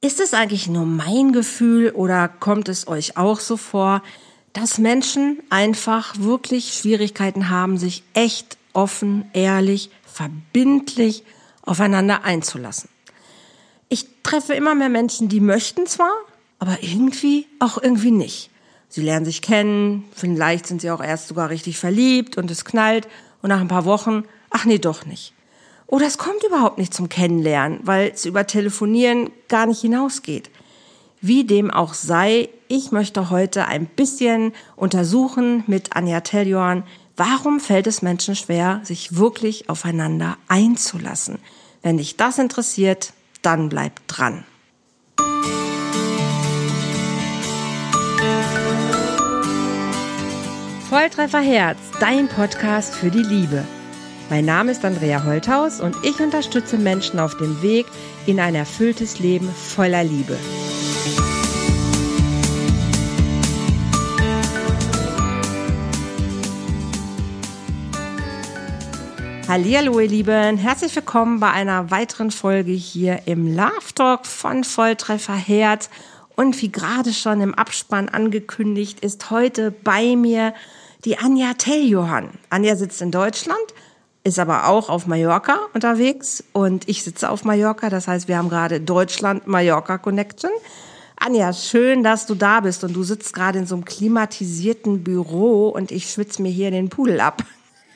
Ist es eigentlich nur mein Gefühl oder kommt es euch auch so vor, dass Menschen einfach wirklich Schwierigkeiten haben, sich echt offen, ehrlich, verbindlich aufeinander einzulassen? Ich treffe immer mehr Menschen, die möchten zwar, aber irgendwie auch irgendwie nicht. Sie lernen sich kennen, vielleicht sind sie auch erst sogar richtig verliebt und es knallt und nach ein paar Wochen, ach nee, doch nicht. Oder es kommt überhaupt nicht zum Kennenlernen, weil es über Telefonieren gar nicht hinausgeht. Wie dem auch sei, ich möchte heute ein bisschen untersuchen mit Anja Telljohann, warum fällt es Menschen schwer, sich wirklich aufeinander einzulassen. Wenn dich das interessiert, dann bleib dran. Volltreffer Herz, dein Podcast für die Liebe. Mein Name ist Andrea Holthaus und ich unterstütze Menschen auf dem Weg in ein erfülltes Leben voller Liebe. Hallo ihr Lieben, herzlich willkommen bei einer weiteren Folge hier im Love Talk von Volltreffer Herz. Und wie gerade schon im Abspann angekündigt, ist heute bei mir die Anja Telljohann. Anja sitzt in Deutschland, ist aber auch auf Mallorca unterwegs und ich sitze auf Mallorca. Das heißt, wir haben gerade Deutschland-Mallorca-Connection. Anja, schön, dass du da bist und du sitzt gerade in so einem klimatisierten Büro und ich schwitze mir hier den Pudel ab.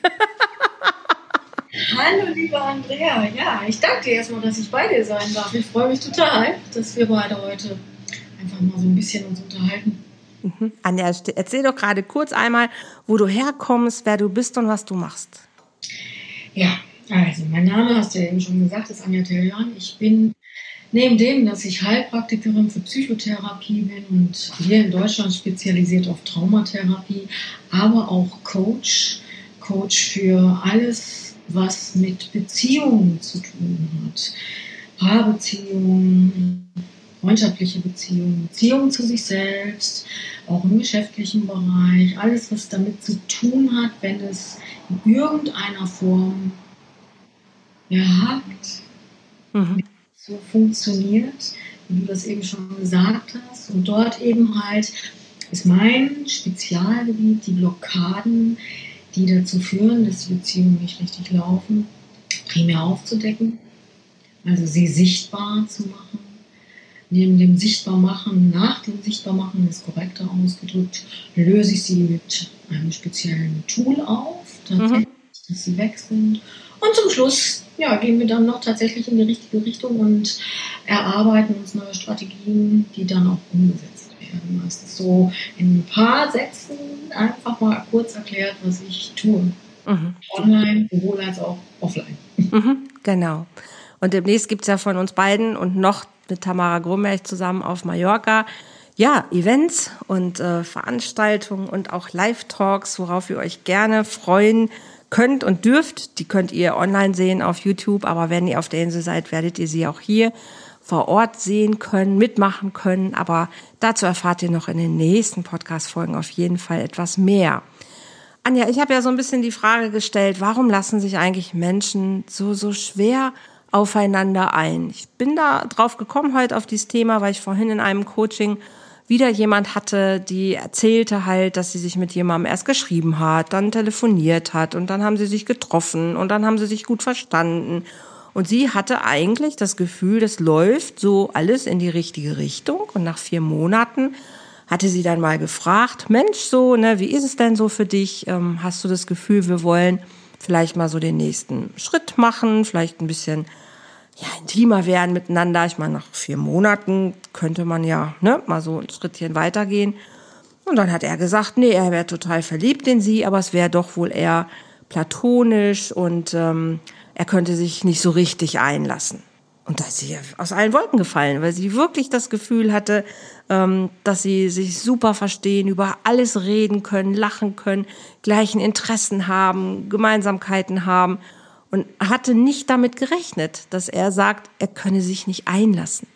Hallo, liebe Andrea. Ja, ich danke dir erstmal, dass ich bei dir sein darf. Ich freue mich total, dass wir beide heute einfach mal so ein bisschen uns unterhalten. Mhm. Anja, erzähl doch gerade kurz einmal, wo du herkommst, wer du bist und was du machst. Ja, also mein Name hast du ja eben schon gesagt, ist Anja Teljan. Ich bin neben dem, dass ich Heilpraktikerin für Psychotherapie bin und hier in Deutschland spezialisiert auf Traumatherapie, aber auch Coach, Coach für alles was mit Beziehungen zu tun hat. Paarbeziehungen, freundschaftliche Beziehungen, Beziehungen zu sich selbst, auch im geschäftlichen Bereich, alles, was damit zu tun hat, wenn es in irgendeiner Form ja, hakt, mhm. so funktioniert, wie du das eben schon gesagt hast. Und dort eben halt ist mein Spezialgebiet die Blockaden, die dazu führen, dass die Beziehungen nicht richtig laufen, primär aufzudecken, also sie sichtbar zu machen. Neben dem Sichtbarmachen, nach dem Sichtbarmachen ist korrekter ausgedrückt, löse ich sie mit einem speziellen Tool auf, mhm. dass sie weg sind. Und zum Schluss ja, gehen wir dann noch tatsächlich in die richtige Richtung und erarbeiten uns neue Strategien, die dann auch umgesetzt werden. Das ist so in ein paar Sätzen einfach mal kurz erklärt, was ich tue. Mhm. Online, sowohl als auch offline. Mhm, genau. Und demnächst gibt es ja von uns beiden und noch mit Tamara Grummerch zusammen auf Mallorca ja, Events und äh, Veranstaltungen und auch Live-Talks, worauf ihr euch gerne freuen könnt und dürft. Die könnt ihr online sehen auf YouTube, aber wenn ihr auf der Insel seid, werdet ihr sie auch hier vor Ort sehen können, mitmachen können. Aber dazu erfahrt ihr noch in den nächsten Podcast-Folgen auf jeden Fall etwas mehr. Anja, ich habe ja so ein bisschen die Frage gestellt, warum lassen sich eigentlich Menschen so, so schwer aufeinander ein? Ich bin da drauf gekommen heute auf dieses Thema, weil ich vorhin in einem Coaching wieder jemand hatte, die erzählte halt, dass sie sich mit jemandem erst geschrieben hat, dann telefoniert hat und dann haben sie sich getroffen und dann haben sie sich gut verstanden und sie hatte eigentlich das Gefühl, das läuft so alles in die richtige Richtung. Und nach vier Monaten hatte sie dann mal gefragt, Mensch, so, ne, wie ist es denn so für dich? Ähm, hast du das Gefühl, wir wollen vielleicht mal so den nächsten Schritt machen, vielleicht ein bisschen ja, intimer werden miteinander. Ich meine, nach vier Monaten könnte man ja ne, mal so ein Schrittchen weitergehen. Und dann hat er gesagt, nee, er wäre total verliebt in sie, aber es wäre doch wohl eher platonisch und ähm, er könnte sich nicht so richtig einlassen. Und da ist sie aus allen Wolken gefallen, weil sie wirklich das Gefühl hatte, ähm, dass sie sich super verstehen, über alles reden können, lachen können, gleichen Interessen haben, Gemeinsamkeiten haben und hatte nicht damit gerechnet, dass er sagt, er könne sich nicht einlassen.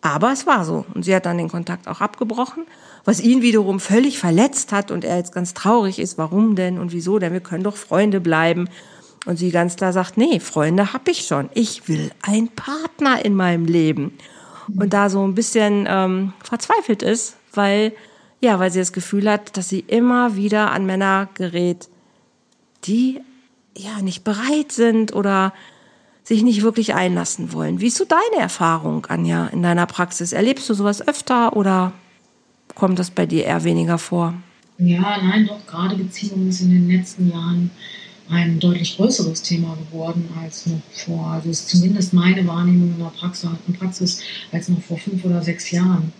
Aber es war so. Und sie hat dann den Kontakt auch abgebrochen, was ihn wiederum völlig verletzt hat und er jetzt ganz traurig ist. Warum denn und wieso? Denn wir können doch Freunde bleiben. Und sie ganz klar sagt, nee, Freunde hab ich schon. Ich will einen Partner in meinem Leben. und da so ein bisschen ähm, verzweifelt ist, weil ja, weil sie das Gefühl hat, dass sie immer wieder an Männer gerät, die ja nicht bereit sind oder sich nicht wirklich einlassen wollen. Wie ist so deine Erfahrung, Anja, in deiner Praxis? Erlebst du sowas öfter oder kommt das bei dir eher weniger vor? Ja, nein, doch, gerade Beziehungen sind in den letzten Jahren ein deutlich größeres Thema geworden als noch vor, also ist zumindest meine Wahrnehmung in der Praxis, Praxis als noch vor fünf oder sechs Jahren.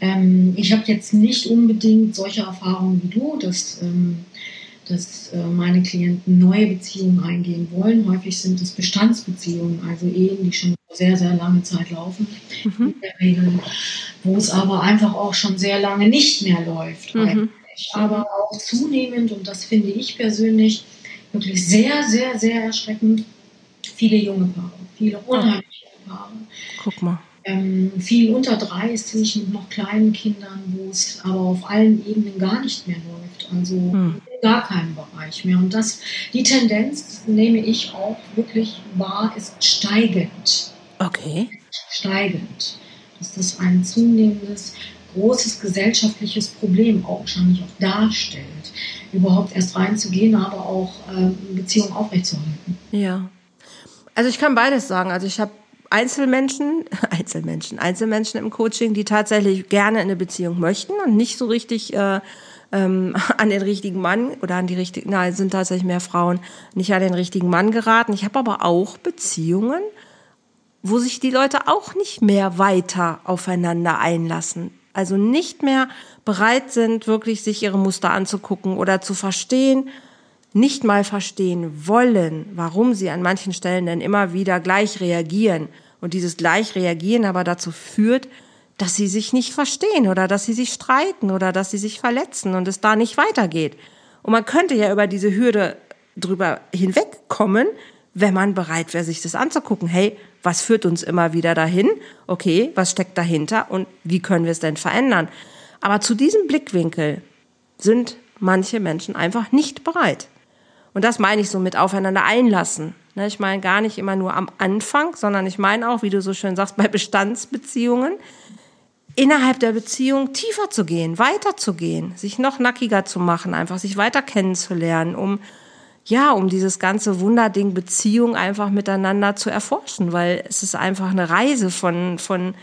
Ähm, ich habe jetzt nicht unbedingt solche Erfahrungen wie du, dass ähm, dass äh, meine Klienten neue Beziehungen eingehen wollen. Häufig sind es Bestandsbeziehungen, also Ehen, die schon sehr, sehr lange Zeit laufen, mhm. in der Regel, wo es aber einfach auch schon sehr lange nicht mehr läuft. Mhm. Aber auch zunehmend, und das finde ich persönlich wirklich sehr, sehr, sehr erschreckend, viele junge Paare, viele unheimliche Paare. Guck mal ähm, viel unter 30 mit noch kleinen Kindern, wo es aber auf allen Ebenen gar nicht mehr läuft. Also hm. gar keinen Bereich mehr. Und das, die Tendenz, nehme ich auch wirklich wahr, ist steigend. Okay. Steigend. Dass das ein zunehmendes, großes gesellschaftliches Problem auch wahrscheinlich auch darstellt, überhaupt erst reinzugehen, aber auch äh, Beziehungen aufrechtzuerhalten. Ja. Also ich kann beides sagen. Also ich habe Einzelmenschen, Einzelmenschen, Einzelmenschen im Coaching, die tatsächlich gerne eine Beziehung möchten und nicht so richtig äh, ähm, an den richtigen Mann oder an die richtigen, nein, sind tatsächlich mehr Frauen, nicht an den richtigen Mann geraten. Ich habe aber auch Beziehungen, wo sich die Leute auch nicht mehr weiter aufeinander einlassen. Also nicht mehr bereit sind, wirklich sich ihre Muster anzugucken oder zu verstehen, nicht mal verstehen wollen, warum sie an manchen Stellen denn immer wieder gleich reagieren und dieses gleich reagieren aber dazu führt, dass sie sich nicht verstehen oder dass sie sich streiten oder dass sie sich verletzen und es da nicht weitergeht. Und man könnte ja über diese Hürde drüber hinwegkommen, wenn man bereit wäre, sich das anzugucken. Hey, was führt uns immer wieder dahin? Okay, was steckt dahinter und wie können wir es denn verändern? Aber zu diesem Blickwinkel sind manche Menschen einfach nicht bereit. Und das meine ich so mit aufeinander einlassen. Ne, ich meine gar nicht immer nur am Anfang, sondern ich meine auch, wie du so schön sagst, bei Bestandsbeziehungen, innerhalb der Beziehung tiefer zu gehen, weiterzugehen, sich noch nackiger zu machen, einfach sich weiter kennenzulernen, um ja, um dieses ganze Wunderding Beziehung einfach miteinander zu erforschen, weil es ist einfach eine Reise von von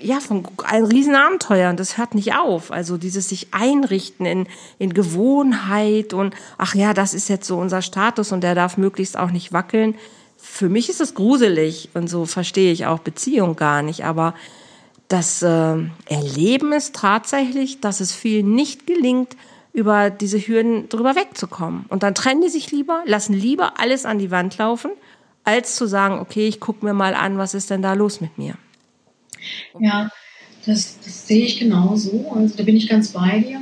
ja, von ein Riesenabenteuer und das hört nicht auf. Also dieses sich einrichten in, in Gewohnheit und ach ja, das ist jetzt so unser Status und der darf möglichst auch nicht wackeln. Für mich ist es gruselig und so verstehe ich auch Beziehung gar nicht. Aber das äh, Erleben ist tatsächlich, dass es vielen nicht gelingt, über diese Hürden drüber wegzukommen. Und dann trennen die sich lieber, lassen lieber alles an die Wand laufen, als zu sagen, okay, ich gucke mir mal an, was ist denn da los mit mir. Ja, das, das, sehe ich genauso. Also da bin ich ganz bei dir.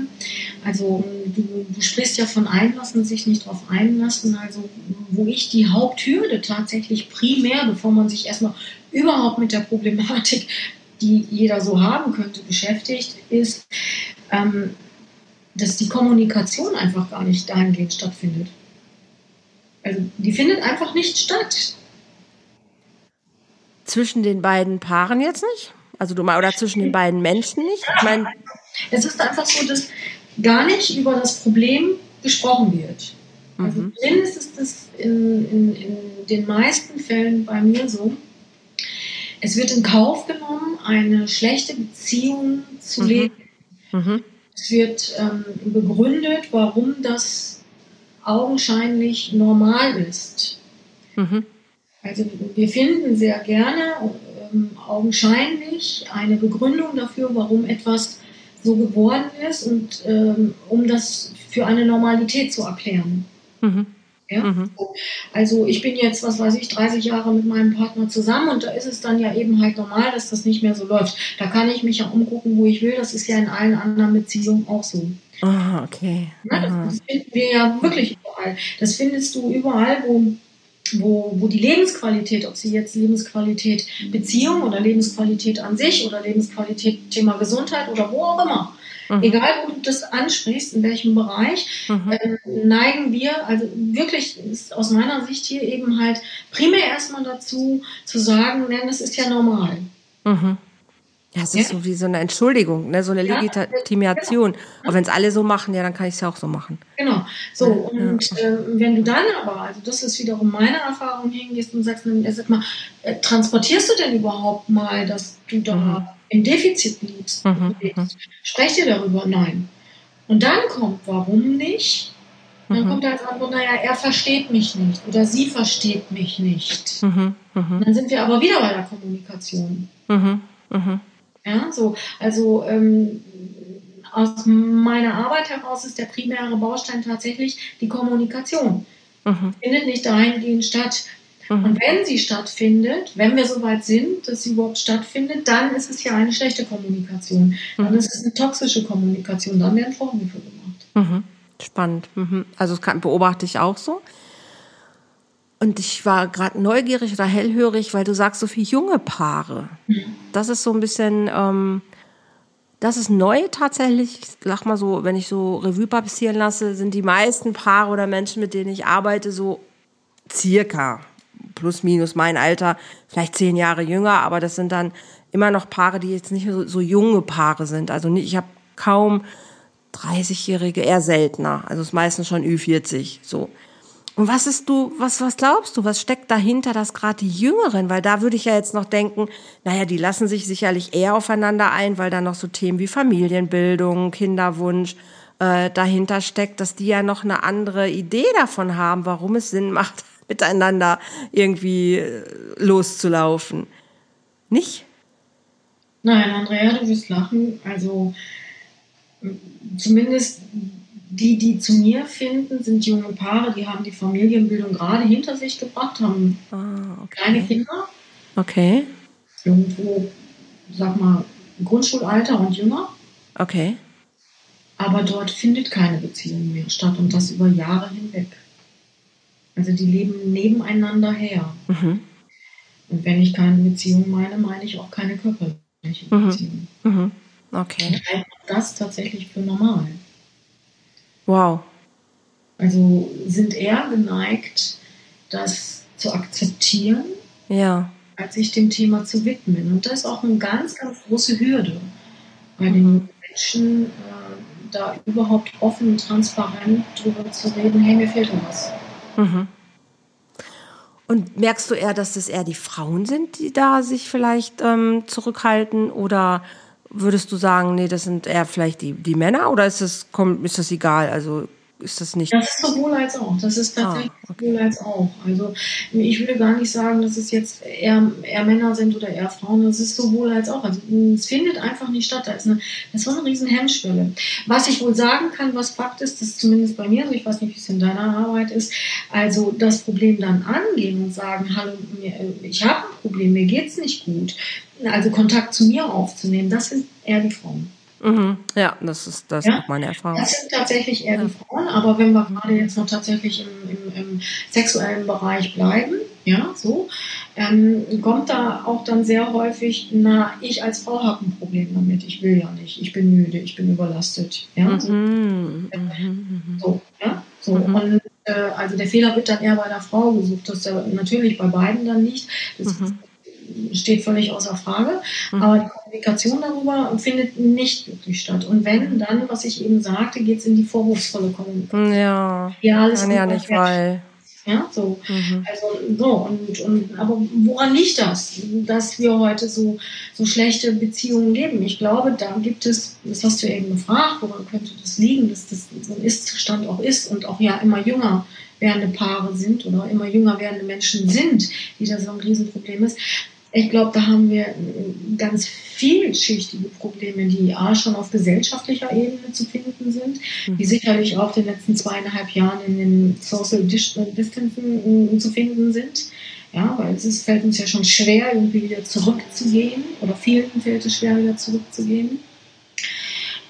Also du, du sprichst ja von einlassen, sich nicht darauf einlassen. Also wo ich die Haupthürde tatsächlich primär, bevor man sich erstmal überhaupt mit der Problematik, die jeder so haben könnte, beschäftigt, ist, ähm, dass die Kommunikation einfach gar nicht dahingehend stattfindet. Also die findet einfach nicht statt. Zwischen den beiden Paaren jetzt nicht? Also du mal, oder zwischen den beiden Menschen nicht? Ich meine. Es ist einfach so, dass gar nicht über das Problem gesprochen wird. Also mhm. zumindest ist es in, in, in den meisten Fällen bei mir so. Es wird in Kauf genommen, eine schlechte Beziehung zu mhm. leben. Mhm. Es wird ähm, begründet, warum das augenscheinlich normal ist. Mhm. Also wir finden sehr gerne ähm, augenscheinlich eine Begründung dafür, warum etwas so geworden ist und ähm, um das für eine Normalität zu erklären. Mhm. Ja? Mhm. Also ich bin jetzt, was weiß ich, 30 Jahre mit meinem Partner zusammen und da ist es dann ja eben halt normal, dass das nicht mehr so läuft. Da kann ich mich ja umgucken, wo ich will. Das ist ja in allen anderen Beziehungen auch so. Ah, okay. Ja, das, das finden wir ja wirklich überall. Das findest du überall, wo wo, wo die Lebensqualität, ob sie jetzt Lebensqualität Beziehung oder Lebensqualität an sich oder Lebensqualität Thema Gesundheit oder wo auch immer, mhm. egal wo du das ansprichst, in welchem Bereich, mhm. äh, neigen wir, also wirklich ist aus meiner Sicht hier eben halt primär erstmal dazu zu sagen, nein, das ist ja normal. Mhm. Ja, es ist ja. so wie so eine Entschuldigung, ne? so eine Legitimation. Genau. Aber wenn es alle so machen, ja, dann kann ich es ja auch so machen. Genau. So, und ja. äh, wenn du dann aber, also das ist wiederum meine Erfahrung, hingehst und sagst, dann, sag mal, äh, transportierst du denn überhaupt mal, dass du da im Defizit liegst? Mhm. mhm. Sprecht ihr darüber? Nein. Und dann kommt, warum nicht? Dann mhm. kommt als Antwort, naja, er versteht mich nicht oder sie versteht mich nicht. Mhm. Mhm. Dann sind wir aber wieder bei der Kommunikation. Mhm. Mhm. Ja, so, also ähm, aus meiner Arbeit heraus ist der primäre Baustein tatsächlich die Kommunikation. Findet nicht dahingehend statt. Mhm. Und wenn sie stattfindet, wenn wir so weit sind, dass sie überhaupt stattfindet, dann ist es ja eine schlechte Kommunikation. Dann mhm. ist es eine toxische Kommunikation. Dann werden Vorwürfe gemacht. Mhm. Spannend. Mhm. Also das kann, beobachte ich auch so. Und ich war gerade neugierig oder hellhörig, weil du sagst so viel junge Paare. Mhm. Das ist so ein bisschen, ähm, das ist neu tatsächlich. Ich sag mal so, wenn ich so Revue passieren lasse, sind die meisten Paare oder Menschen, mit denen ich arbeite, so circa plus minus mein Alter, vielleicht zehn Jahre jünger, aber das sind dann immer noch Paare, die jetzt nicht so, so junge Paare sind. Also nicht, ich habe kaum 30-Jährige, eher seltener. Also es ist meistens schon Ü40 so. Und was ist du, was, was glaubst du, was steckt dahinter, dass gerade die Jüngeren, weil da würde ich ja jetzt noch denken, naja, die lassen sich sicherlich eher aufeinander ein, weil da noch so Themen wie Familienbildung, Kinderwunsch äh, dahinter steckt, dass die ja noch eine andere Idee davon haben, warum es Sinn macht, miteinander irgendwie äh, loszulaufen. Nicht? Nein, Andrea, du wirst lachen. Also zumindest die, die zu mir finden, sind junge Paare, die haben die Familienbildung gerade hinter sich gebracht, haben ah, okay. kleine Kinder. Okay. Irgendwo, sag mal, Grundschulalter und jünger. Okay. Aber dort findet keine Beziehung mehr statt und das über Jahre hinweg. Also die leben nebeneinander her. Mhm. Und wenn ich keine Beziehung meine, meine ich auch keine körperliche mhm. Beziehung. Mhm. Okay. Ich halte das tatsächlich für normal. Wow. Also sind eher geneigt, das zu akzeptieren, ja. als sich dem Thema zu widmen. Und das ist auch eine ganz, ganz große Hürde bei den mhm. Menschen, äh, da überhaupt offen und transparent drüber zu reden, hey, mir fehlt was. Mhm. Und merkst du eher, dass das eher die Frauen sind, die da sich vielleicht ähm, zurückhalten oder Würdest du sagen, nee, das sind eher vielleicht die, die Männer oder ist das, ist das egal? Also ist das nicht. Das ist sowohl als auch. Das ist tatsächlich ah, okay. sowohl als auch. Also ich würde gar nicht sagen, dass es jetzt eher, eher Männer sind oder eher Frauen. Das ist sowohl als auch. Also es findet einfach nicht statt. Da ist eine, das ist so eine riesen Hemmschwelle. Was ich wohl sagen kann, was Fakt ist, das ist zumindest bei mir, also ich weiß nicht, wie es in deiner Arbeit ist, also das Problem dann angehen und sagen, hallo, ich habe ein Problem, mir geht es nicht gut. Also Kontakt zu mir aufzunehmen, das sind eher die Frauen. Mhm. Ja, das ist, das ja? ist meine Erfahrung. Das sind tatsächlich eher die Frauen, aber wenn wir gerade jetzt noch tatsächlich im, im, im sexuellen Bereich bleiben, ja, so, ähm, kommt da auch dann sehr häufig, na, ich als Frau habe ein Problem damit, ich will ja nicht, ich bin müde, ich bin überlastet, ja, so, mhm. mhm. so, ja, so. Mhm. und äh, also der Fehler wird dann eher bei der Frau gesucht, das ist ja natürlich bei beiden dann nicht, das mhm steht völlig außer Frage. Mhm. Aber die Kommunikation darüber findet nicht wirklich statt. Und wenn, dann, was ich eben sagte, geht es in die vorwurfsvolle Kommunikation. Ja, ja alles kann ja nicht, weil... Ja, so. Mhm. Also, so, und, und, aber woran liegt das, dass wir heute so, so schlechte Beziehungen leben? Ich glaube, da gibt es, das hast du eben gefragt, woran könnte das liegen, dass das so ein Ist-Zustand auch ist und auch ja immer jünger werdende Paare sind oder immer jünger werdende Menschen sind, die da so ein Riesenproblem ist. Ich glaube, da haben wir ganz vielschichtige Probleme, die A schon auf gesellschaftlicher Ebene zu finden sind, die mhm. sicherlich auch in den letzten zweieinhalb Jahren in den Social Distancing äh, zu finden sind. Ja, weil es ist, fällt uns ja schon schwer, irgendwie wieder zurückzugehen oder vielen fällt es schwer, wieder zurückzugehen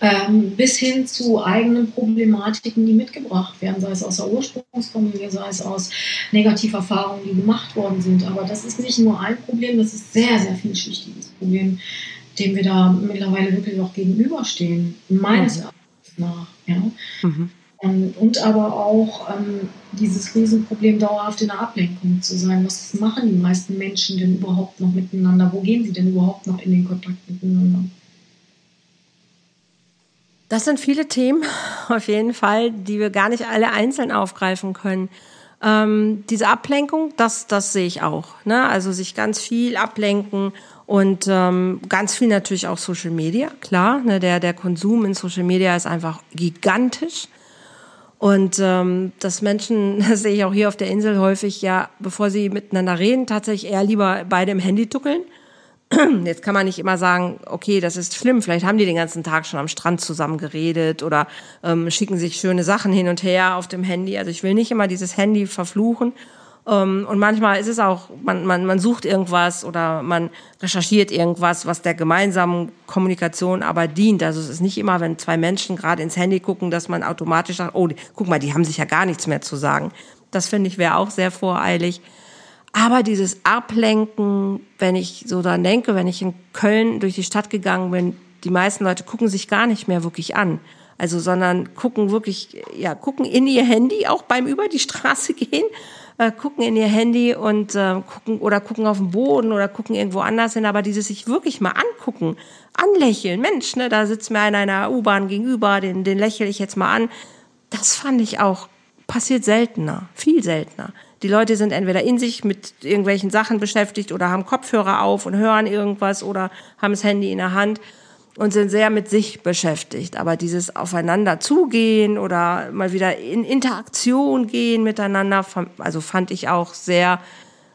ähm, bis hin zu eigenen Problematiken, die mitgebracht werden, sei es aus der Ursprungsfamilie, sei es aus Negativerfahrungen, die gemacht worden sind. Aber das ist nicht nur ein Problem, das ist sehr, sehr vielschichtiges Problem, dem wir da mittlerweile wirklich auch gegenüberstehen, meines mhm. Erachtens nach. Ja. Mhm. Und, und aber auch ähm, dieses Riesenproblem, dauerhaft in der Ablenkung zu sein. Was machen die meisten Menschen denn überhaupt noch miteinander? Wo gehen sie denn überhaupt noch in den Kontakt miteinander? Das sind viele Themen, auf jeden Fall, die wir gar nicht alle einzeln aufgreifen können. Ähm, diese Ablenkung, das, das sehe ich auch. Ne? Also sich ganz viel ablenken und ähm, ganz viel natürlich auch Social Media, klar. Ne? Der, der Konsum in Social Media ist einfach gigantisch. Und ähm, dass Menschen, das sehe ich auch hier auf der Insel häufig, ja, bevor sie miteinander reden, tatsächlich eher lieber beide im Handy tuckeln. Jetzt kann man nicht immer sagen, okay, das ist schlimm, vielleicht haben die den ganzen Tag schon am Strand zusammen geredet oder ähm, schicken sich schöne Sachen hin und her auf dem Handy. Also ich will nicht immer dieses Handy verfluchen ähm, und manchmal ist es auch, man, man, man sucht irgendwas oder man recherchiert irgendwas, was der gemeinsamen Kommunikation aber dient. Also es ist nicht immer, wenn zwei Menschen gerade ins Handy gucken, dass man automatisch sagt, oh, guck mal, die haben sich ja gar nichts mehr zu sagen. Das finde ich wäre auch sehr voreilig. Aber dieses Ablenken, wenn ich so daran denke, wenn ich in Köln durch die Stadt gegangen bin, die meisten Leute gucken sich gar nicht mehr wirklich an. Also, sondern gucken wirklich, ja, gucken in ihr Handy, auch beim über die Straße gehen äh, gucken in ihr Handy und äh, gucken oder gucken auf den Boden oder gucken irgendwo anders hin, aber dieses sich wirklich mal angucken, anlächeln, Mensch, ne, da sitzt mir einer in einer U-Bahn gegenüber, den, den lächle ich jetzt mal an. Das fand ich auch, passiert seltener, viel seltener. Die Leute sind entweder in sich mit irgendwelchen Sachen beschäftigt oder haben Kopfhörer auf und hören irgendwas oder haben das Handy in der Hand und sind sehr mit sich beschäftigt. Aber dieses Aufeinander zugehen oder mal wieder in Interaktion gehen miteinander, also fand ich auch sehr,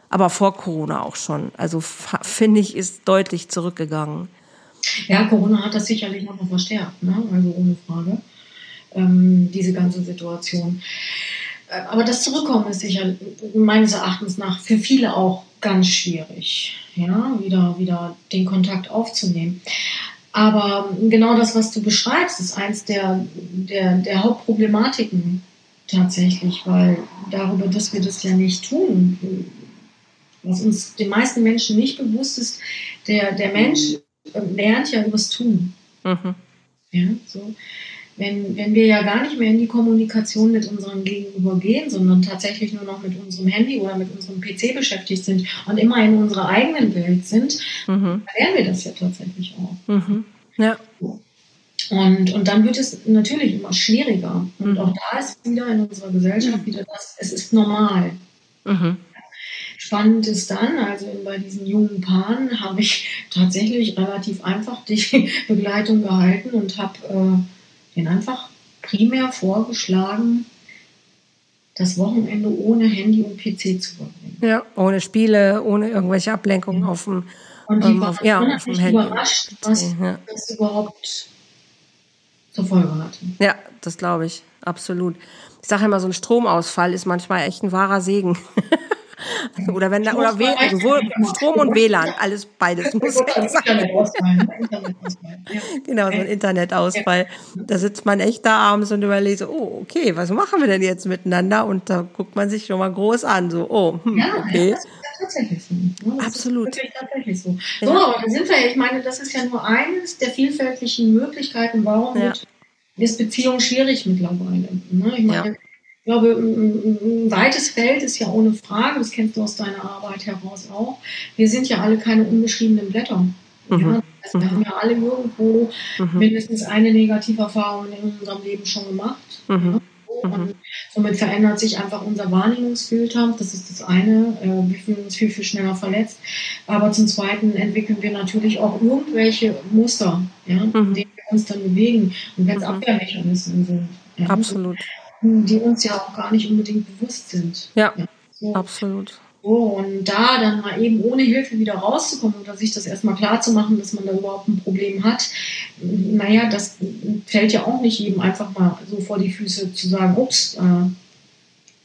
aber vor Corona auch schon. Also finde ich, ist deutlich zurückgegangen. Ja, Corona hat das sicherlich noch mal verstärkt, ne? also ohne Frage, ähm, diese ganze Situation. Äh, aber das Zurückkommen ist sicher meines Erachtens nach für viele auch ganz schwierig, ja, wieder, wieder den Kontakt aufzunehmen. Aber genau das, was du beschreibst, ist eins der, der, der Hauptproblematiken tatsächlich, weil darüber, dass wir das ja nicht tun, was uns den meisten Menschen nicht bewusst ist, der, der Mensch lernt ja übers Tun. Mhm. Ja, so wenn, wenn wir ja gar nicht mehr in die Kommunikation mit unserem Gegenüber gehen, sondern tatsächlich nur noch mit unserem Handy oder mit unserem PC beschäftigt sind und immer in unserer eigenen Welt sind, mhm. lernen wir das ja tatsächlich auch. Mhm. Ja. Und, und dann wird es natürlich immer schwieriger. Und mhm. auch da ist wieder in unserer Gesellschaft wieder das, es ist normal. Mhm. Spannend ist dann, also bei diesen jungen Paaren habe ich tatsächlich relativ einfach die Begleitung gehalten und habe äh, den einfach primär vorgeschlagen, das Wochenende ohne Handy und PC zu verbringen. Ja, ohne Spiele, ohne irgendwelche Ablenkungen ja. auf dem Und die ähm, auf, ja, auf dem Handy. überrascht, was ja. das überhaupt zur Folge hatte. Ja, das glaube ich, absolut. Ich sage immer, so ein Stromausfall ist manchmal echt ein wahrer Segen. Oder wenn da, oder w also Strom und WLAN, alles beides muss sein. Genau, so ein Internetausfall. Da sitzt man echt da abends und überlegt so, oh, okay, was machen wir denn jetzt miteinander? Und da guckt man sich schon mal groß an, so, oh, hm, okay. tatsächlich so. Das Absolut. tatsächlich so. So, ja. aber da sind wir ja, ich meine, das ist ja nur eines der vielfältigen Möglichkeiten, warum ja. ist Beziehung schwierig mittlerweile. Ne? Ich meine, ja ich glaube, ein, weites Feld ist ja ohne Frage, das kennst du aus deiner Arbeit heraus auch. Wir sind ja alle keine unbeschriebenen Blätter. Mhm. Ja? Also wir mhm. haben ja alle irgendwo mhm. mindestens eine Negativerfahrung in unserem Leben schon gemacht. Mhm. Ja? Und mhm. somit verändert sich einfach unser Wahrnehmungsfilter. Das ist das eine. Äh, wir fühlen uns viel, viel schneller verletzt. Aber zum Zweiten entwickeln wir natürlich auch irgendwelche Muster, ja, in denen wir uns dann bewegen. Und wenn es Abwehrmechanismen sind. Ja? Absolut die uns ja auch gar nicht unbedingt bewusst sind. Ja, ja so. absolut. So, und da dann mal eben ohne Hilfe wieder rauszukommen oder sich das erstmal klar zu machen, dass man da überhaupt ein Problem hat, naja, das fällt ja auch nicht jedem einfach mal so vor die Füße zu sagen, ups, äh,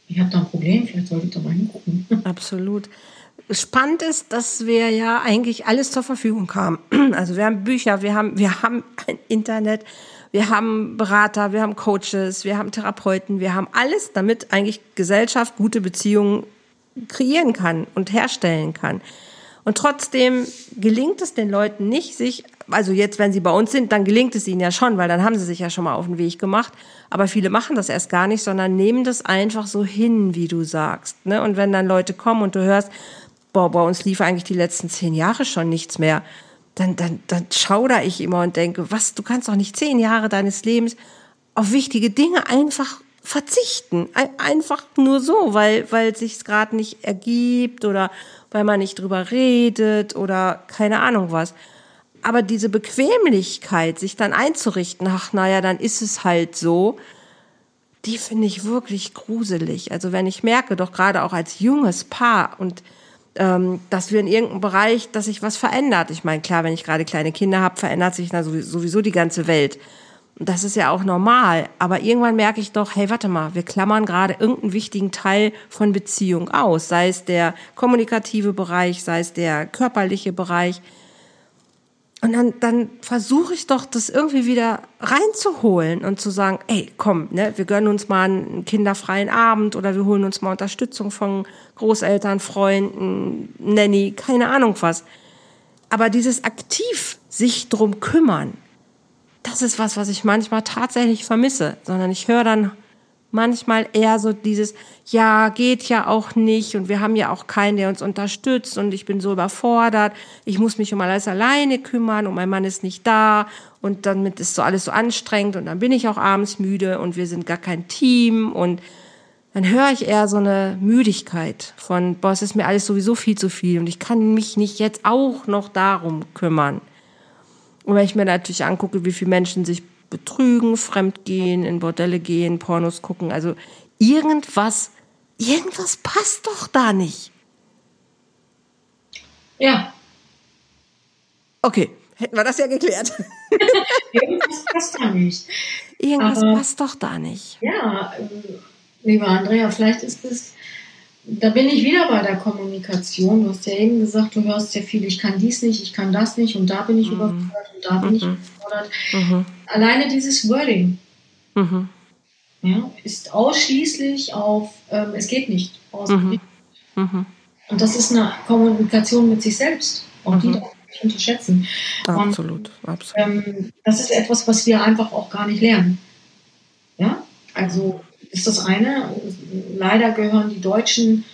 ich habe da ein Problem, vielleicht sollte ich da mal hingucken. Absolut. Spannend ist, dass wir ja eigentlich alles zur Verfügung haben. Also wir haben Bücher, wir haben, wir haben ein Internet, wir haben Berater, wir haben Coaches, wir haben Therapeuten, wir haben alles, damit eigentlich Gesellschaft gute Beziehungen kreieren kann und herstellen kann. Und trotzdem gelingt es den Leuten nicht, sich, also jetzt, wenn sie bei uns sind, dann gelingt es ihnen ja schon, weil dann haben sie sich ja schon mal auf den Weg gemacht. Aber viele machen das erst gar nicht, sondern nehmen das einfach so hin, wie du sagst. Ne? Und wenn dann Leute kommen und du hörst, boah, bei uns lief eigentlich die letzten zehn Jahre schon nichts mehr, dann, dann, dann schauder ich immer und denke, was, du kannst doch nicht zehn Jahre deines Lebens auf wichtige Dinge einfach verzichten. Einfach nur so, weil, weil es sich gerade nicht ergibt oder weil man nicht drüber redet oder keine Ahnung was. Aber diese Bequemlichkeit, sich dann einzurichten, ach naja, dann ist es halt so, die finde ich wirklich gruselig. Also wenn ich merke, doch gerade auch als junges Paar und ähm, dass wir in irgendeinem Bereich, dass sich was verändert. Ich meine, klar, wenn ich gerade kleine Kinder habe, verändert sich da sowieso die ganze Welt. Das ist ja auch normal. Aber irgendwann merke ich doch, hey, warte mal, wir klammern gerade irgendeinen wichtigen Teil von Beziehung aus. Sei es der kommunikative Bereich, sei es der körperliche Bereich. Und dann, dann versuche ich doch, das irgendwie wieder reinzuholen und zu sagen, ey, komm, ne, wir gönnen uns mal einen kinderfreien Abend oder wir holen uns mal Unterstützung von Großeltern, Freunden, Nanny, keine Ahnung was. Aber dieses aktiv sich drum kümmern, das ist was, was ich manchmal tatsächlich vermisse, sondern ich höre dann manchmal eher so dieses, ja, geht ja auch nicht und wir haben ja auch keinen, der uns unterstützt und ich bin so überfordert, ich muss mich um alles alleine kümmern und mein Mann ist nicht da und damit ist so alles so anstrengend und dann bin ich auch abends müde und wir sind gar kein Team und dann höre ich eher so eine Müdigkeit von, boah, es ist mir alles sowieso viel zu viel und ich kann mich nicht jetzt auch noch darum kümmern. Und wenn ich mir natürlich angucke, wie viele Menschen sich betrügen, fremdgehen, in Bordelle gehen, Pornos gucken, also irgendwas, irgendwas passt doch da nicht. Ja. Okay, hätten wir das ja geklärt. irgendwas passt da nicht. Irgendwas Aber, passt doch da nicht. Ja, äh, liebe Andrea, vielleicht ist es da bin ich wieder bei der Kommunikation. Du hast ja eben gesagt, du hörst ja viel, ich kann dies nicht, ich kann das nicht und da bin ich mhm. überfordert und da bin mhm. ich überfordert. Mhm. Alleine dieses Wording mhm. ja, ist ausschließlich auf, ähm, es geht nicht, ausgerichtet. Mhm. Mhm. Und das ist eine Kommunikation mit sich selbst. Auch die darf man nicht unterschätzen. Absolut, und, absolut. Ähm, das ist etwas, was wir einfach auch gar nicht lernen. Ja, also ist das eine. Leider gehören die Deutschen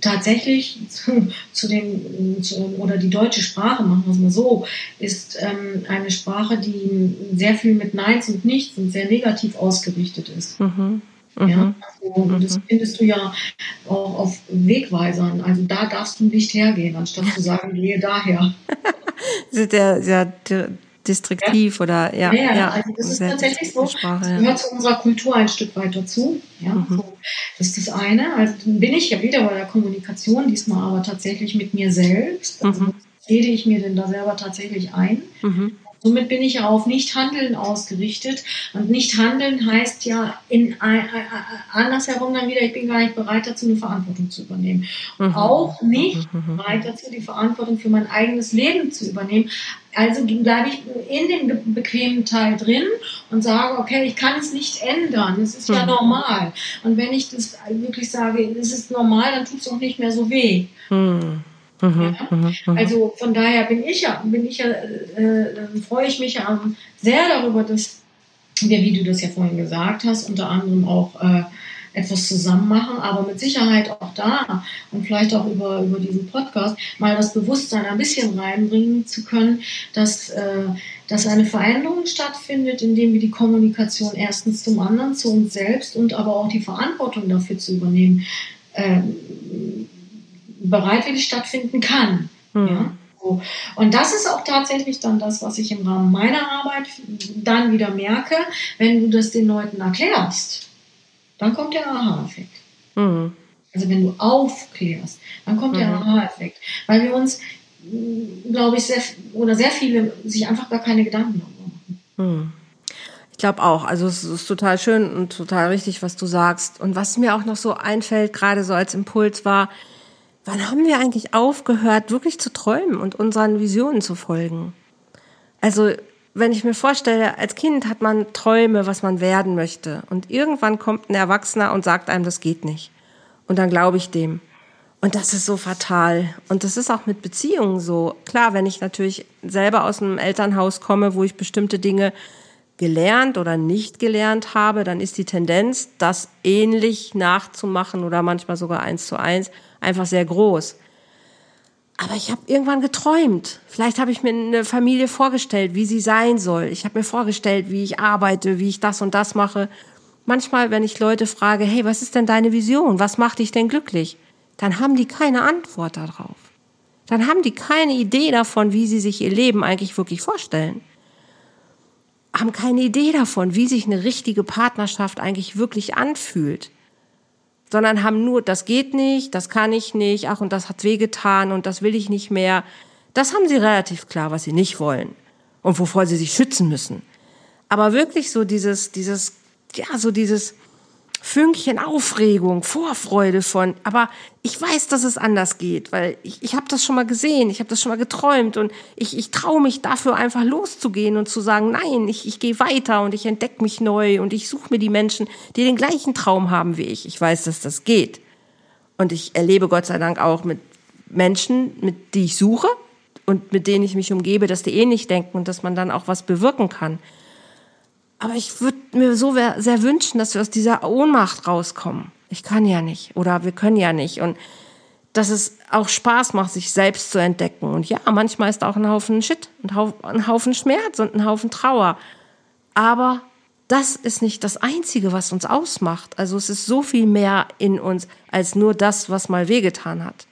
tatsächlich zu, zu den, zu, oder die deutsche Sprache, machen wir es mal so, ist ähm, eine Sprache, die sehr viel mit Neins und Nichts und sehr negativ ausgerichtet ist. Mhm. Mhm. Ja, also, mhm. das findest du ja auch auf Wegweisern. Also da darfst du nicht hergehen, anstatt zu sagen, gehe daher. der, der, der, distriktiv ja. oder ja. Ja, ja, also das ist tatsächlich so. Sprache, das gehört zu unserer Kultur ein Stück weit dazu. Ja, mhm. so, das ist das eine. Also bin ich ja wieder bei der Kommunikation, diesmal aber tatsächlich mit mir selbst. Also mhm. rede ich mir denn da selber tatsächlich ein? Mhm. Somit bin ich ja auf Nicht-Handeln ausgerichtet. Und Nicht-Handeln heißt ja in, andersherum dann wieder, ich bin gar nicht bereit dazu, eine Verantwortung zu übernehmen. Mhm. Auch nicht mhm. mhm. bereit dazu, die Verantwortung für mein eigenes Leben zu übernehmen. Also bleibe ich in dem bequemen Teil drin und sage, okay, ich kann es nicht ändern. Es ist mhm. ja normal. Und wenn ich das wirklich sage, es ist normal, dann tut es auch nicht mehr so weh. Mhm. Mhm, ja? Mhm. Also von daher bin ich ja, bin ich ja, äh, äh, freue ich mich ja sehr darüber, dass wir, wie du das ja vorhin gesagt hast, unter anderem auch äh, etwas zusammen machen, aber mit Sicherheit auch da und vielleicht auch über, über diesen Podcast mal das Bewusstsein ein bisschen reinbringen zu können, dass, äh, dass eine Veränderung stattfindet, indem wir die Kommunikation erstens zum anderen, zu uns selbst und aber auch die Verantwortung dafür zu übernehmen. Ähm, bereitwillig stattfinden kann. Mhm. Ja? So. Und das ist auch tatsächlich dann das, was ich im Rahmen meiner Arbeit dann wieder merke, wenn du das den Leuten erklärst, dann kommt der Aha-Effekt. Mhm. Also wenn du aufklärst, dann kommt mhm. der Aha-Effekt. Weil wir uns, glaube ich, sehr, oder sehr viele sich einfach gar keine Gedanken darüber machen. Mhm. Ich glaube auch. Also es ist total schön und total richtig, was du sagst. Und was mir auch noch so einfällt, gerade so als Impuls war, wann haben wir eigentlich aufgehört, wirklich zu träumen und unseren Visionen zu folgen? Also, wenn ich mir vorstelle, als Kind hat man Träume, was man werden möchte. Und irgendwann kommt ein Erwachsener und sagt einem, das geht nicht. Und dann glaube ich dem. Und das ist so fatal. Und das ist auch mit Beziehungen so. Klar, wenn ich natürlich selber aus einem Elternhaus komme, wo ich bestimmte Dinge gelernt oder nicht gelernt habe, dann ist die Tendenz, das ähnlich nachzumachen oder manchmal sogar eins zu eins, einfach sehr groß. Aber ich habe irgendwann geträumt. Vielleicht habe ich mir eine Familie vorgestellt, wie sie sein soll. Ich habe mir vorgestellt, wie ich arbeite, wie ich das und das mache. Manchmal, wenn ich Leute frage, hey, was ist denn deine Vision? Was macht dich denn glücklich? Dann haben die keine Antwort darauf. Dann haben die keine Idee davon, wie sie sich ihr Leben eigentlich wirklich vorstellen haben keine Idee davon, wie sich eine richtige Partnerschaft eigentlich wirklich anfühlt, sondern haben nur, das geht nicht, das kann ich nicht, ach und das hat wehgetan und das will ich nicht mehr. Das haben sie relativ klar, was sie nicht wollen und wovor sie sich schützen müssen. Aber wirklich so dieses, dieses, ja, so dieses, Fünkchen Aufregung, Vorfreude von, aber ich weiß, dass es anders geht, weil ich, ich habe das schon mal gesehen, ich habe das schon mal geträumt und ich, ich traue mich dafür einfach loszugehen und zu sagen, nein, ich, ich gehe weiter und ich entdecke mich neu und ich suche mir die Menschen, die den gleichen Traum haben wie ich. Ich weiß, dass das geht. Und ich erlebe Gott sei Dank auch mit Menschen, mit die ich suche und mit denen ich mich umgebe, dass die ähnlich denken und dass man dann auch was bewirken kann. Aber ich würde mir so sehr wünschen, dass wir aus dieser Ohnmacht rauskommen. Ich kann ja nicht oder wir können ja nicht. Und dass es auch Spaß macht, sich selbst zu entdecken. Und ja, manchmal ist auch ein Haufen Shit, ein Haufen Schmerz und ein Haufen Trauer. Aber das ist nicht das Einzige, was uns ausmacht. Also es ist so viel mehr in uns als nur das, was mal wehgetan hat.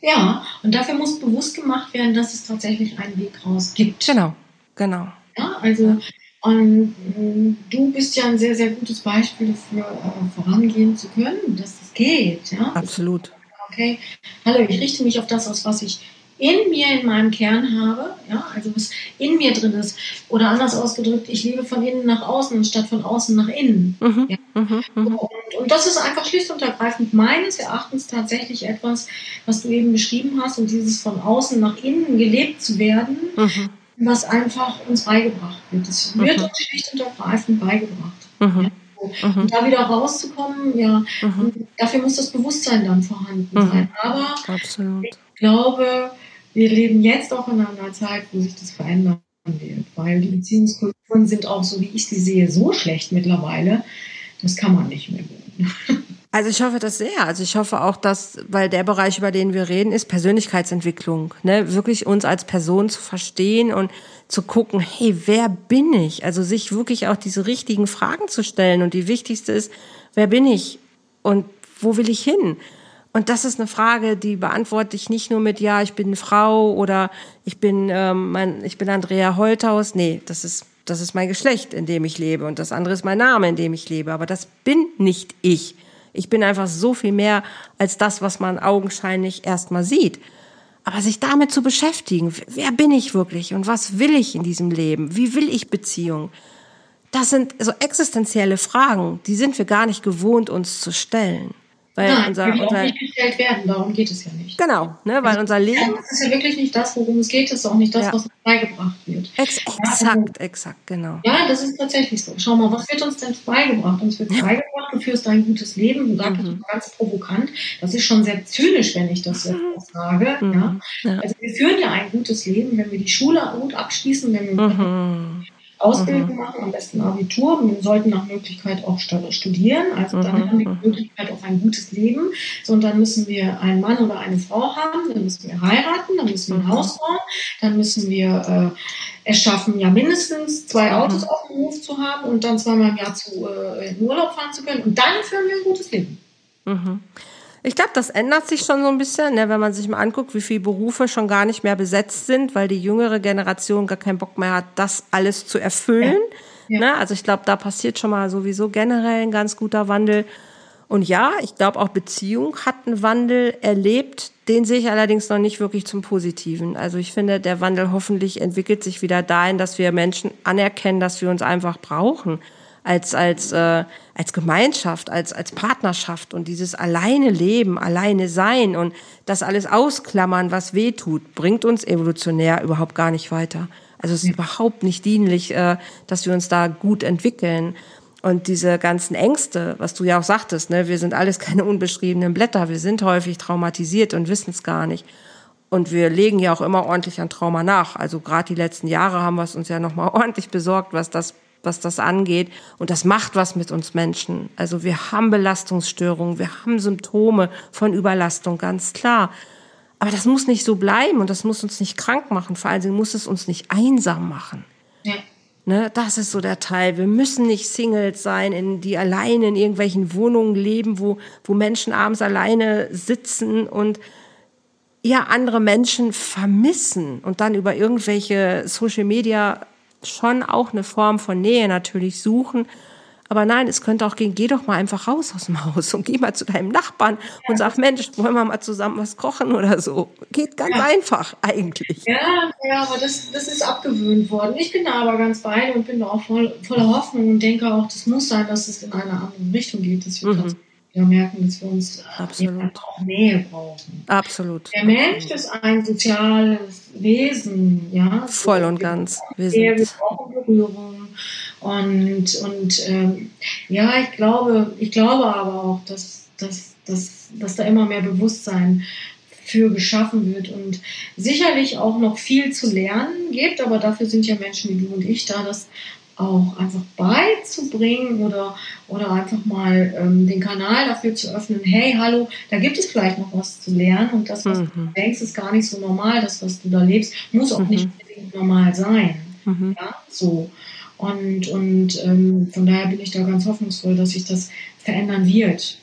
Ja, und dafür muss bewusst gemacht werden, dass es tatsächlich einen Weg raus gibt. Genau, genau. Ja, also und äh, du bist ja ein sehr, sehr gutes Beispiel dafür, äh, vorangehen zu können, dass das geht. Ja? Absolut. Okay, hallo, ich richte mich auf das aus, was ich in mir, in meinem Kern habe, ja, also was in mir drin ist. Oder anders ausgedrückt, ich lebe von innen nach außen statt von außen nach innen. Mhm, ja. mhm, mhm. und, und, das ist einfach schlicht und ergreifend meines Erachtens tatsächlich etwas, was du eben beschrieben hast und dieses von außen nach innen gelebt zu werden, mhm was einfach uns beigebracht wird. Es wird mhm. uns schlicht und ergreifend beigebracht. Mhm. Ja, mhm. Und da wieder rauszukommen, ja, mhm. dafür muss das Bewusstsein dann vorhanden mhm. sein. Aber Absolut. ich glaube, wir leben jetzt auch in einer Zeit, wo sich das verändern wird, weil die Beziehungskulturen sind auch, so wie ich sie sehe, so schlecht mittlerweile, das kann man nicht mehr. Also ich hoffe das sehr. Also ich hoffe auch, dass, weil der Bereich, über den wir reden, ist Persönlichkeitsentwicklung. Ne? Wirklich uns als Person zu verstehen und zu gucken, hey, wer bin ich? Also sich wirklich auch diese richtigen Fragen zu stellen. Und die wichtigste ist, wer bin ich und wo will ich hin? Und das ist eine Frage, die beantworte ich nicht nur mit Ja, ich bin eine Frau oder ich bin, ähm, mein, ich bin Andrea Holthaus. Nee, das ist, das ist mein Geschlecht, in dem ich lebe. Und das andere ist mein Name, in dem ich lebe. Aber das bin nicht ich. Ich bin einfach so viel mehr als das, was man augenscheinlich erstmal sieht. Aber sich damit zu beschäftigen, wer bin ich wirklich und was will ich in diesem Leben? Wie will ich Beziehung? Das sind so existenzielle Fragen, die sind wir gar nicht gewohnt, uns zu stellen. Weil Nein, unser, die unser, nicht gestellt werden, darum geht es ja nicht. Genau, ne, weil also, unser Leben. Ja, das ist ja wirklich nicht das, worum es geht, das ist auch nicht das, ja. was uns beigebracht wird. Ex exakt, ja, also, exakt, genau. Ja, das ist tatsächlich so. Schau mal, was wird uns denn beigebracht? Uns wird beigebracht, du führst ein gutes Leben, du sagst mhm. ganz provokant. Das ist schon sehr zynisch, wenn ich das jetzt mhm. sage. Mhm. Ja? Also wir führen ja ein gutes Leben, wenn wir die Schule gut abschließen, wenn wir mhm. Ausbildung mhm. machen, am besten Abitur. Wir sollten nach Möglichkeit auch studieren. Also dann mhm. haben wir die Möglichkeit auf ein gutes Leben. So, und dann müssen wir einen Mann oder eine Frau haben, dann müssen wir heiraten, dann müssen wir ein mhm. Haus bauen, dann müssen wir äh, es schaffen, ja mindestens zwei mhm. Autos auf dem Hof zu haben und dann zweimal im Jahr zu, äh, in Urlaub fahren zu können. Und dann führen wir ein gutes Leben. Ich glaube, das ändert sich schon so ein bisschen, ne, wenn man sich mal anguckt, wie viele Berufe schon gar nicht mehr besetzt sind, weil die jüngere Generation gar keinen Bock mehr hat, das alles zu erfüllen. Ja. Ne? Also ich glaube, da passiert schon mal sowieso generell ein ganz guter Wandel. Und ja, ich glaube, auch Beziehung hat einen Wandel erlebt. Den sehe ich allerdings noch nicht wirklich zum Positiven. Also ich finde, der Wandel hoffentlich entwickelt sich wieder dahin, dass wir Menschen anerkennen, dass wir uns einfach brauchen als, als, äh, als Gemeinschaft, als, als Partnerschaft und dieses alleine Leben, alleine sein und das alles ausklammern, was weh tut, bringt uns evolutionär überhaupt gar nicht weiter. Also es ist überhaupt nicht dienlich, äh, dass wir uns da gut entwickeln. Und diese ganzen Ängste, was du ja auch sagtest, ne, wir sind alles keine unbeschriebenen Blätter, wir sind häufig traumatisiert und wissen es gar nicht. Und wir legen ja auch immer ordentlich an Trauma nach. Also gerade die letzten Jahre haben wir es uns ja nochmal ordentlich besorgt, was das, was das angeht. Und das macht was mit uns Menschen. Also wir haben Belastungsstörungen, wir haben Symptome von Überlastung, ganz klar. Aber das muss nicht so bleiben und das muss uns nicht krank machen. Vor allen Dingen muss es uns nicht einsam machen. Ja. Ne, das ist so der Teil. Wir müssen nicht Singles sein, in, die alleine in irgendwelchen Wohnungen leben, wo, wo Menschen abends alleine sitzen und ja andere Menschen vermissen und dann über irgendwelche Social Media schon auch eine Form von Nähe natürlich suchen, aber nein, es könnte auch gehen, geh doch mal einfach raus aus dem Haus und geh mal zu deinem Nachbarn und sag, Mensch, wollen wir mal zusammen was kochen oder so. Geht ganz ja. einfach eigentlich. Ja, ja, aber das, das ist abgewöhnt worden. Ich bin da aber ganz bei und bin da auch voll, voller Hoffnung und denke auch, das muss sein, dass es in eine andere Richtung geht, dass wir mhm. Wir merken, dass wir uns Absolut. auch Nähe brauchen. Absolut. Der Mensch ist ein soziales Wesen, ja. Voll und ganz. Wir, sind wir brauchen Berührung. Und, und ähm, ja, ich glaube, ich glaube aber auch, dass, dass, dass, dass da immer mehr Bewusstsein für geschaffen wird und sicherlich auch noch viel zu lernen gibt, aber dafür sind ja Menschen wie du und ich da, das auch einfach beizubringen oder, oder einfach mal ähm, den Kanal dafür zu öffnen, hey, hallo, da gibt es vielleicht noch was zu lernen und das, was mhm. du denkst, ist gar nicht so normal, das, was du da lebst, muss auch mhm. nicht normal sein. Mhm. Ja, so. Und, und ähm, von daher bin ich da ganz hoffnungsvoll, dass sich das verändern wird.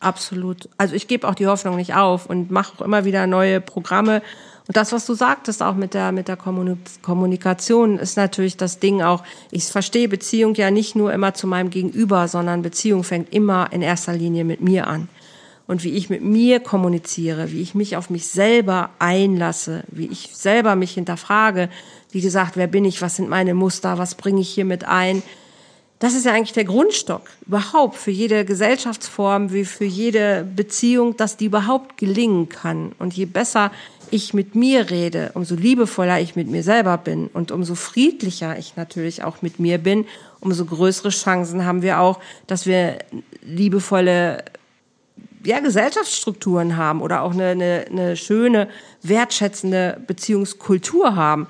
Absolut. Also ich gebe auch die Hoffnung nicht auf und mache auch immer wieder neue Programme. Und das, was du sagtest, auch mit der, mit der Kommunikation, ist natürlich das Ding auch, ich verstehe Beziehung ja nicht nur immer zu meinem Gegenüber, sondern Beziehung fängt immer in erster Linie mit mir an. Und wie ich mit mir kommuniziere, wie ich mich auf mich selber einlasse, wie ich selber mich hinterfrage, wie gesagt, wer bin ich, was sind meine Muster, was bringe ich hier mit ein. Das ist ja eigentlich der Grundstock überhaupt für jede Gesellschaftsform, wie für jede Beziehung, dass die überhaupt gelingen kann. Und je besser ich mit mir rede, umso liebevoller ich mit mir selber bin und umso friedlicher ich natürlich auch mit mir bin, umso größere Chancen haben wir auch, dass wir liebevolle ja, Gesellschaftsstrukturen haben oder auch eine, eine, eine schöne, wertschätzende Beziehungskultur haben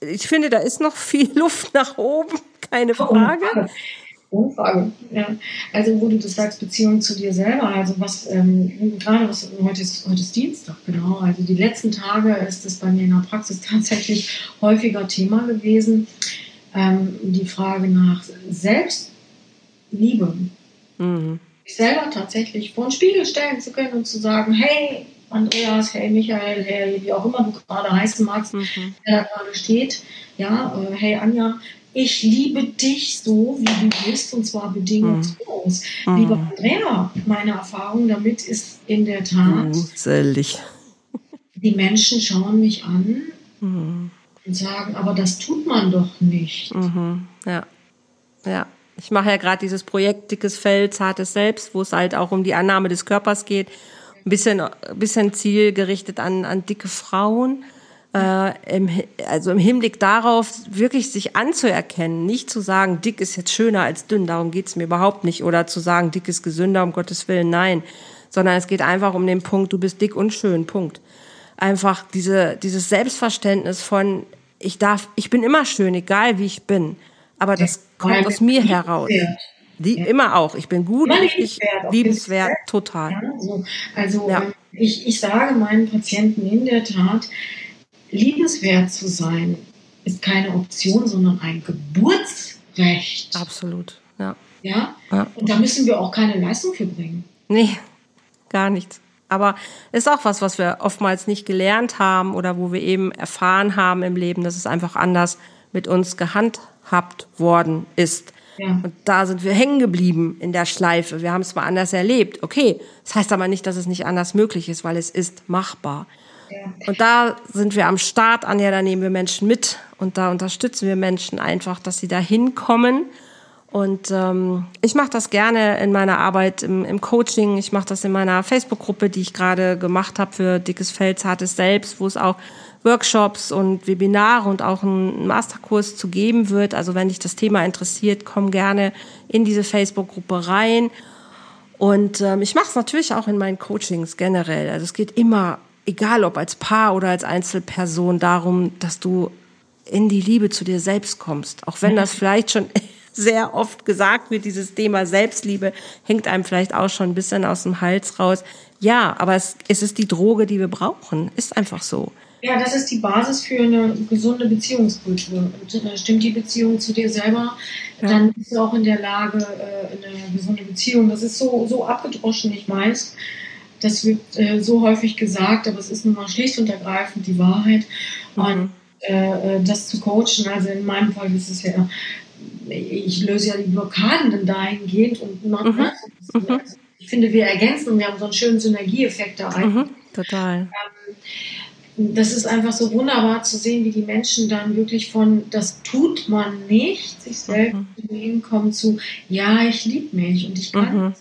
ich finde, da ist noch viel Luft nach oben, keine Frage. Ohne Frage. Ja. Also wo du das sagst, Beziehung zu dir selber, also was ähm, gerade was heute ist, heute ist Dienstag, genau. Also die letzten Tage ist es bei mir in der Praxis tatsächlich häufiger Thema gewesen. Ähm, die Frage nach Selbstliebe. Mhm. Sich selber tatsächlich vor den Spiegel stellen zu können und zu sagen, hey, Andreas, hey Michael, hey, wie auch immer du gerade heißen magst, mhm. der da gerade steht. Ja, äh, hey Anja, ich liebe dich so, wie du bist, und zwar bedingungslos. Mhm. Lieber Andrea, meine Erfahrung damit ist in der Tat, mhm, die Menschen schauen mich an mhm. und sagen, aber das tut man doch nicht. Mhm. Ja, ja. Ich mache ja gerade dieses Projekt Dickes Fell, zartes Selbst, wo es halt auch um die Annahme des Körpers geht ein bisschen, bisschen zielgerichtet an, an dicke Frauen. Äh, im, also im Hinblick darauf, wirklich sich anzuerkennen, nicht zu sagen, dick ist jetzt schöner als dünn, darum geht's mir überhaupt nicht, oder zu sagen, dick ist gesünder, um Gottes Willen, nein, sondern es geht einfach um den Punkt, du bist dick und schön, Punkt. Einfach diese, dieses Selbstverständnis von, ich darf, ich bin immer schön, egal wie ich bin, aber das kommt aus mir heraus. Die, ja. Immer auch. Ich bin gut, richtig, liebenswert, total. Ja, so. Also ja. ich, ich sage meinen Patienten in der Tat, liebenswert zu sein ist keine Option, sondern ein Geburtsrecht. Absolut, ja. Ja? ja. Und da müssen wir auch keine Leistung für bringen. Nee, gar nichts. Aber ist auch was, was wir oftmals nicht gelernt haben oder wo wir eben erfahren haben im Leben, dass es einfach anders mit uns gehandhabt worden ist. Ja. Und da sind wir hängen geblieben in der Schleife. Wir haben es mal anders erlebt. Okay, das heißt aber nicht, dass es nicht anders möglich ist, weil es ist machbar. Und da sind wir am Start, Anja, da nehmen wir Menschen mit und da unterstützen wir Menschen einfach, dass sie da hinkommen. Und ähm, ich mache das gerne in meiner Arbeit im, im Coaching. Ich mache das in meiner Facebook-Gruppe, die ich gerade gemacht habe für Dickes Feld, Zartes Selbst, wo es auch Workshops und Webinare und auch einen Masterkurs zu geben wird. Also wenn dich das Thema interessiert, komm gerne in diese Facebook-Gruppe rein. Und ähm, ich mache es natürlich auch in meinen Coachings generell. Also es geht immer, egal ob als Paar oder als Einzelperson, darum, dass du in die Liebe zu dir selbst kommst. Auch wenn das vielleicht schon sehr oft gesagt wird, dieses Thema Selbstliebe hängt einem vielleicht auch schon ein bisschen aus dem Hals raus. Ja, aber es, es ist die Droge, die wir brauchen. Ist einfach so. Ja, das ist die Basis für eine gesunde Beziehungskultur. Und stimmt die Beziehung zu dir selber, ja. dann bist du auch in der Lage, äh, eine gesunde Beziehung. Das ist so, so abgedroschen, ich weiß. Das wird äh, so häufig gesagt, aber es ist nun mal schlicht und ergreifend die Wahrheit. Mhm. Und äh, das zu coachen, also in meinem Fall ist es ja, ich löse ja die Blockaden dann dahingehend und noch, mhm. Mhm. ich finde, wir ergänzen und wir haben so einen schönen Synergieeffekt da rein. Mhm. Total. Ähm, das ist einfach so wunderbar zu sehen, wie die Menschen dann wirklich von, das tut man nicht, sich selbst mhm. hinkommen zu, ja, ich liebe mich und ich kann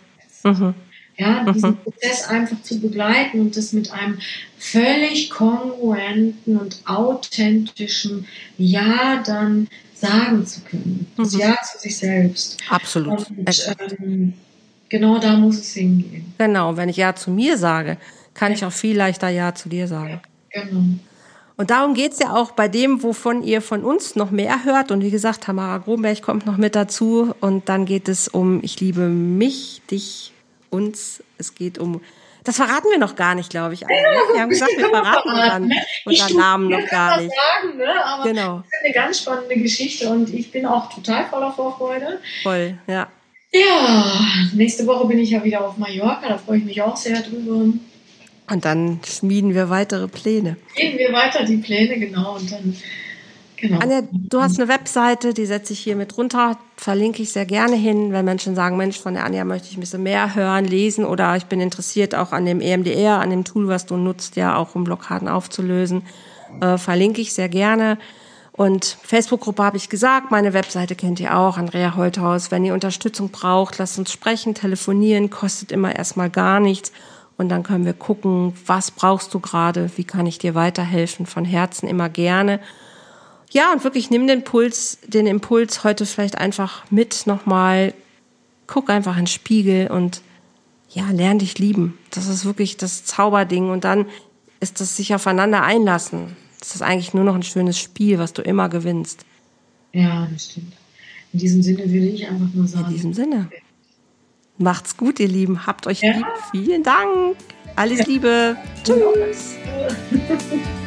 mhm. Mhm. Ja, diesen mhm. Prozess einfach zu begleiten und das mit einem völlig kongruenten und authentischen Ja dann sagen zu können. Das mhm. Ja zu sich selbst. Absolut. Und, ähm, genau da muss es hingehen. Genau, wenn ich Ja zu mir sage, kann ich auch viel leichter Ja zu dir sagen. Genau. Und darum geht's ja auch bei dem, wovon ihr von uns noch mehr hört. Und wie gesagt, Tamara Gromberg kommt noch mit dazu. Und dann geht es um Ich liebe mich, dich, uns. Es geht um, das verraten wir noch gar nicht, glaube ich. Ja, wir haben gesagt, wir verraten unseren, unseren Namen noch gar nicht. Sagen, ne? Aber genau. Das ist eine ganz spannende Geschichte und ich bin auch total voller Vorfreude. Voll, ja. Ja, nächste Woche bin ich ja wieder auf Mallorca, da freue ich mich auch sehr drüber. Und dann schmieden wir weitere Pläne. Schmieden wir weiter die Pläne, genau. Und dann, genau. Anja, du hast eine Webseite, die setze ich hier mit runter, verlinke ich sehr gerne hin, wenn Menschen sagen, Mensch, von der Anja möchte ich ein bisschen mehr hören, lesen oder ich bin interessiert auch an dem EMDR, an dem Tool, was du nutzt, ja auch um Blockaden aufzulösen, äh, verlinke ich sehr gerne. Und Facebook-Gruppe habe ich gesagt, meine Webseite kennt ihr auch, Andrea Holthaus. Wenn ihr Unterstützung braucht, lasst uns sprechen, telefonieren, kostet immer erstmal gar nichts. Und dann können wir gucken, was brauchst du gerade, wie kann ich dir weiterhelfen, von Herzen immer gerne. Ja, und wirklich nimm den Puls, den Impuls heute vielleicht einfach mit nochmal. Guck einfach in den Spiegel und ja, lern dich lieben. Das ist wirklich das Zauberding. Und dann ist das sich aufeinander einlassen. Das ist eigentlich nur noch ein schönes Spiel, was du immer gewinnst. Ja, das stimmt. In diesem Sinne würde ich einfach nur sagen. In diesem Sinne. Macht's gut, ihr Lieben. Habt euch ja. lieb. Vielen Dank. Alles Liebe. Tschüss.